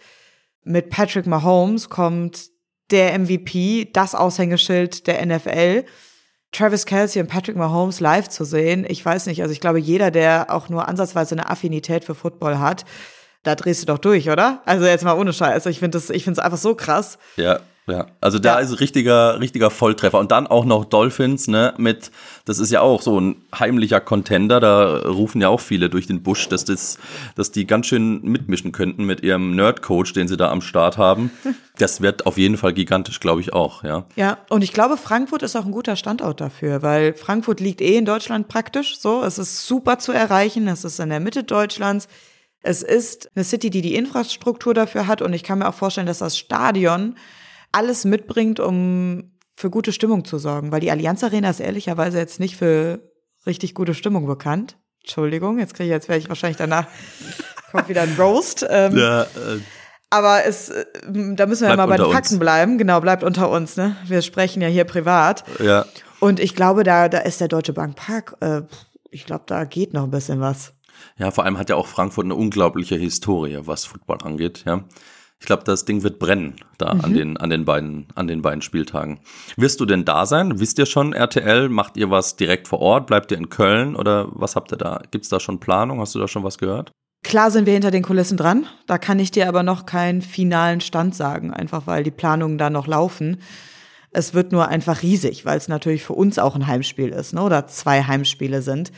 [SPEAKER 1] Mit Patrick Mahomes kommt der MVP, das Aushängeschild der NFL. Travis Kelsey und Patrick Mahomes live zu sehen, ich weiß nicht, also ich glaube, jeder, der auch nur ansatzweise eine Affinität für Football hat, da drehst du doch durch, oder? Also jetzt mal ohne Scheiß. Ich finde das, ich finde es einfach so krass.
[SPEAKER 3] Ja, ja, also da ja. ist richtiger, richtiger Volltreffer. Und dann auch noch Dolphins, ne, mit, das ist ja auch so ein heimlicher Contender, da rufen ja auch viele durch den Busch, dass das, dass die ganz schön mitmischen könnten mit ihrem Nerd-Coach, den sie da am Start haben. Das wird auf jeden Fall gigantisch, glaube ich auch, ja.
[SPEAKER 1] Ja, und ich glaube, Frankfurt ist auch ein guter Standort dafür, weil Frankfurt liegt eh in Deutschland praktisch so. Es ist super zu erreichen, es ist in der Mitte Deutschlands. Es ist eine City, die die Infrastruktur dafür hat und ich kann mir auch vorstellen, dass das Stadion alles mitbringt, um für gute Stimmung zu sorgen. Weil die Allianz Arena ist ehrlicherweise jetzt nicht für richtig gute Stimmung bekannt. Entschuldigung, jetzt kriege ich, jetzt werde ich wahrscheinlich danach kommt wieder ein Roast. Ähm, ja, äh, aber es, äh, da müssen wir ja mal bei den Fakten bleiben. Genau, bleibt unter uns. Ne? Wir sprechen ja hier privat.
[SPEAKER 3] Ja.
[SPEAKER 1] Und ich glaube, da, da ist der Deutsche Bank Park. Äh, ich glaube, da geht noch ein bisschen was.
[SPEAKER 3] Ja, vor allem hat ja auch Frankfurt eine unglaubliche Historie, was Football angeht. Ja. Ich glaube, das Ding wird brennen da mhm. an den an den beiden an den beiden Spieltagen. Wirst du denn da sein? Wisst ihr schon RTL? Macht ihr was direkt vor Ort? Bleibt ihr in Köln oder was habt ihr da? Gibt's da schon Planung? Hast du da schon was gehört?
[SPEAKER 1] Klar sind wir hinter den Kulissen dran. Da kann ich dir aber noch keinen finalen Stand sagen, einfach weil die Planungen da noch laufen. Es wird nur einfach riesig, weil es natürlich für uns auch ein Heimspiel ist, ne? oder zwei Heimspiele sind.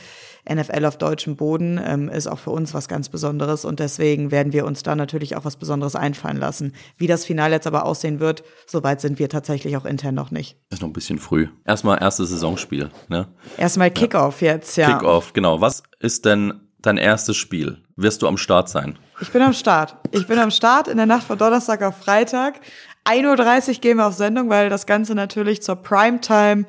[SPEAKER 1] NFL auf deutschem Boden ähm, ist auch für uns was ganz Besonderes und deswegen werden wir uns da natürlich auch was Besonderes einfallen lassen. Wie das Finale jetzt aber aussehen wird, soweit sind wir tatsächlich auch intern noch nicht.
[SPEAKER 3] Ist noch ein bisschen früh. Erstmal erstes Saisonspiel. Ne?
[SPEAKER 1] Erstmal Kickoff ja. jetzt, ja.
[SPEAKER 3] Kickoff, genau. Was ist denn dein erstes Spiel? Wirst du am Start sein?
[SPEAKER 1] Ich bin am Start. Ich bin am Start in der Nacht von Donnerstag auf Freitag. 1.30 Uhr gehen wir auf Sendung, weil das Ganze natürlich zur Primetime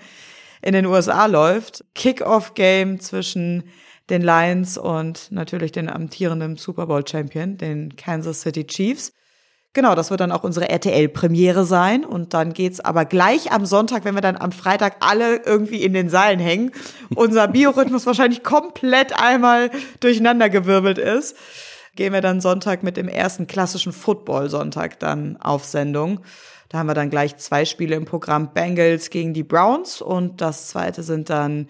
[SPEAKER 1] in den USA läuft. Kickoff-Game zwischen den Lions und natürlich den amtierenden Super Bowl Champion, den Kansas City Chiefs. Genau, das wird dann auch unsere RTL-Premiere sein. Und dann geht's aber gleich am Sonntag, wenn wir dann am Freitag alle irgendwie in den Seilen hängen, unser Biorhythmus wahrscheinlich komplett einmal durcheinandergewirbelt ist, gehen wir dann Sonntag mit dem ersten klassischen Football-Sonntag dann auf Sendung. Da haben wir dann gleich zwei Spiele im Programm, Bengals gegen die Browns und das zweite sind dann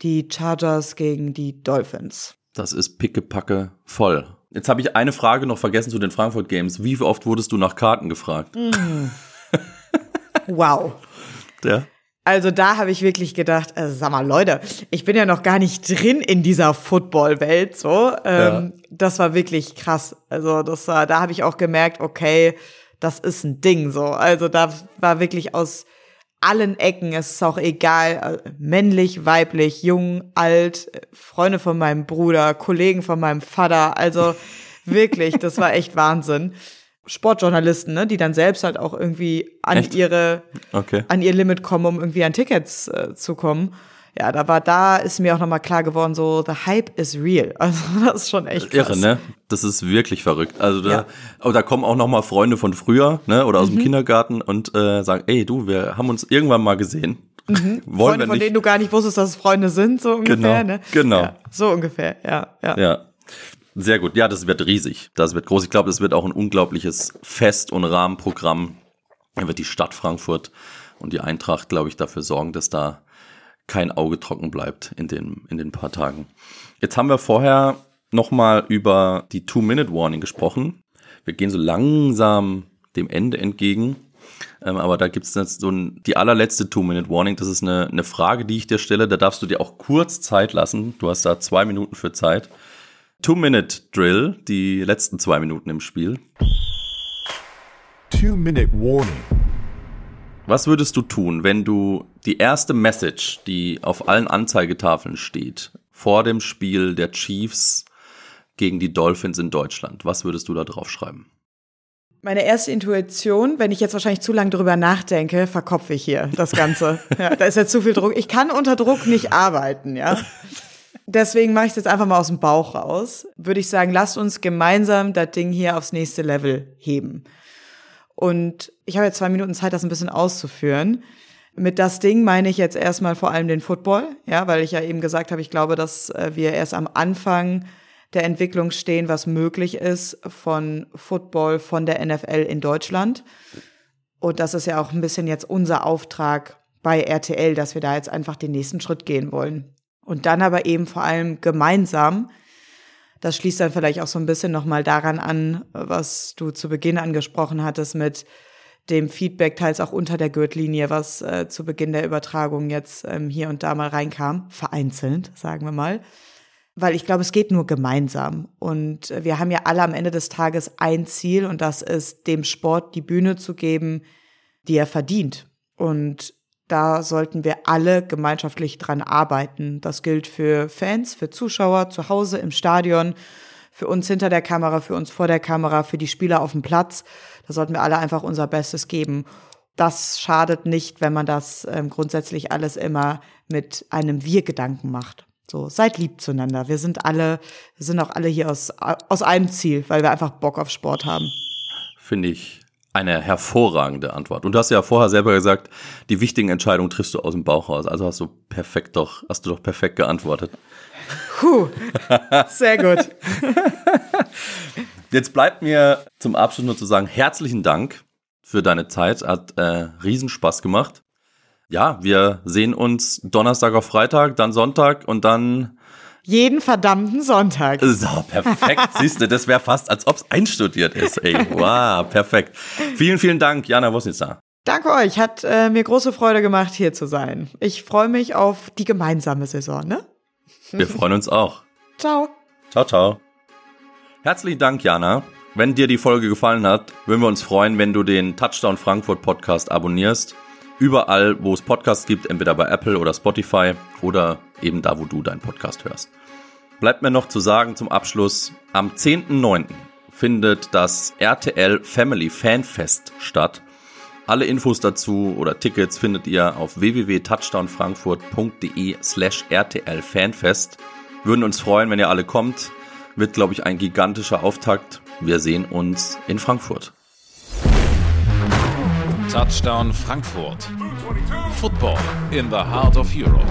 [SPEAKER 1] die Chargers gegen die Dolphins.
[SPEAKER 3] Das ist pickepacke voll. Jetzt habe ich eine Frage noch vergessen zu den Frankfurt Games. Wie oft wurdest du nach Karten gefragt? Mm.
[SPEAKER 1] wow.
[SPEAKER 3] Ja.
[SPEAKER 1] Also da habe ich wirklich gedacht, äh, sag mal Leute, ich bin ja noch gar nicht drin in dieser Football-Welt. So, ähm, ja. das war wirklich krass. Also das war, da habe ich auch gemerkt, okay, das ist ein Ding so. Also da war wirklich aus allen Ecken, es ist auch egal, äh, männlich, weiblich, jung, alt, Freunde von meinem Bruder, Kollegen von meinem Vater, also wirklich, das war echt Wahnsinn. Sportjournalisten, ne, die dann selbst halt auch irgendwie an echt? ihre, okay. an ihr Limit kommen, um irgendwie an Tickets äh, zu kommen ja, da war, da ist mir auch nochmal klar geworden, so, the hype is real. Also, das ist schon echt krass.
[SPEAKER 3] Irre, ne? Das ist wirklich verrückt. Also da, ja. aber da kommen auch nochmal Freunde von früher, ne, oder aus mhm. dem Kindergarten und äh, sagen, ey, du, wir haben uns irgendwann mal gesehen.
[SPEAKER 1] Mhm. Freunde, von denen du gar nicht wusstest, dass es Freunde sind, so ungefähr,
[SPEAKER 3] genau,
[SPEAKER 1] ne?
[SPEAKER 3] Genau.
[SPEAKER 1] Ja, so ungefähr, ja, ja.
[SPEAKER 3] Ja. Sehr gut. Ja, das wird riesig. Das wird groß. Ich glaube, das wird auch ein unglaubliches Fest- und Rahmenprogramm. Da wird die Stadt Frankfurt und die Eintracht, glaube ich, dafür sorgen, dass da kein Auge trocken bleibt in den, in den paar Tagen. Jetzt haben wir vorher nochmal über die Two-Minute-Warning gesprochen. Wir gehen so langsam dem Ende entgegen. Ähm, aber da gibt es jetzt so ein, die allerletzte Two-Minute-Warning. Das ist eine, eine Frage, die ich dir stelle. Da darfst du dir auch kurz Zeit lassen. Du hast da zwei Minuten für Zeit. Two-Minute-Drill, die letzten zwei Minuten im Spiel. Two-Minute-Warning. Was würdest du tun, wenn du die erste Message, die auf allen Anzeigetafeln steht, vor dem Spiel der Chiefs gegen die Dolphins in Deutschland, was würdest du da drauf schreiben?
[SPEAKER 1] Meine erste Intuition, wenn ich jetzt wahrscheinlich zu lange drüber nachdenke, verkopfe ich hier das Ganze. Ja, da ist jetzt zu viel Druck. Ich kann unter Druck nicht arbeiten, ja. Deswegen mache ich es jetzt einfach mal aus dem Bauch raus. Würde ich sagen, lasst uns gemeinsam das Ding hier aufs nächste Level heben. Und ich habe jetzt zwei Minuten Zeit, das ein bisschen auszuführen. Mit das Ding meine ich jetzt erstmal vor allem den Football, ja, weil ich ja eben gesagt habe, ich glaube, dass äh, wir erst am Anfang der Entwicklung stehen, was möglich ist von Football von der NFL in Deutschland. Und das ist ja auch ein bisschen jetzt unser Auftrag bei RTL, dass wir da jetzt einfach den nächsten Schritt gehen wollen. Und dann aber eben vor allem gemeinsam. Das schließt dann vielleicht auch so ein bisschen nochmal daran an, was du zu Beginn angesprochen hattest mit dem Feedback teils auch unter der Gürtellinie, was äh, zu Beginn der Übertragung jetzt ähm, hier und da mal reinkam, vereinzelt, sagen wir mal. Weil ich glaube, es geht nur gemeinsam. Und wir haben ja alle am Ende des Tages ein Ziel und das ist, dem Sport die Bühne zu geben, die er verdient. Und da sollten wir alle gemeinschaftlich dran arbeiten. Das gilt für Fans, für Zuschauer zu Hause im Stadion, für uns hinter der Kamera, für uns vor der Kamera, für die Spieler auf dem Platz. Da sollten wir alle einfach unser Bestes geben. Das schadet nicht, wenn man das ähm, grundsätzlich alles immer mit einem Wir-Gedanken macht. So, seid lieb zueinander. Wir sind alle, wir sind auch alle hier aus, aus einem Ziel, weil wir einfach Bock auf Sport haben.
[SPEAKER 3] Finde ich eine hervorragende Antwort. Und du hast ja vorher selber gesagt, die wichtigen Entscheidungen triffst du aus dem Bauch raus. Also hast du perfekt doch, hast du doch perfekt geantwortet.
[SPEAKER 1] Puh, sehr gut.
[SPEAKER 3] Jetzt bleibt mir zum Abschluss nur zu sagen, herzlichen Dank für deine Zeit. Hat äh, Riesenspaß gemacht. Ja, wir sehen uns Donnerstag auf Freitag, dann Sonntag und dann
[SPEAKER 1] jeden verdammten Sonntag.
[SPEAKER 3] So, perfekt. Siehst du, das wäre fast, als ob es einstudiert ist. Ey, wow, perfekt. Vielen, vielen Dank, Jana Wosnitzer.
[SPEAKER 1] Danke euch. Hat äh, mir große Freude gemacht, hier zu sein. Ich freue mich auf die gemeinsame Saison, ne?
[SPEAKER 3] Wir freuen uns auch.
[SPEAKER 1] Ciao.
[SPEAKER 3] Ciao, ciao. Herzlichen Dank, Jana. Wenn dir die Folge gefallen hat, würden wir uns freuen, wenn du den Touchdown Frankfurt Podcast abonnierst. Überall, wo es Podcasts gibt, entweder bei Apple oder Spotify oder eben da, wo du deinen Podcast hörst. Bleibt mir noch zu sagen zum Abschluss, am 10.9. findet das RTL Family Fanfest statt. Alle Infos dazu oder Tickets findet ihr auf www.touchdownfrankfurt.de slash RTL Fanfest. Würden uns freuen, wenn ihr alle kommt. Wird, glaube ich, ein gigantischer Auftakt. Wir sehen uns in Frankfurt.
[SPEAKER 2] Touchdown Frankfurt. Football in the heart of Europe.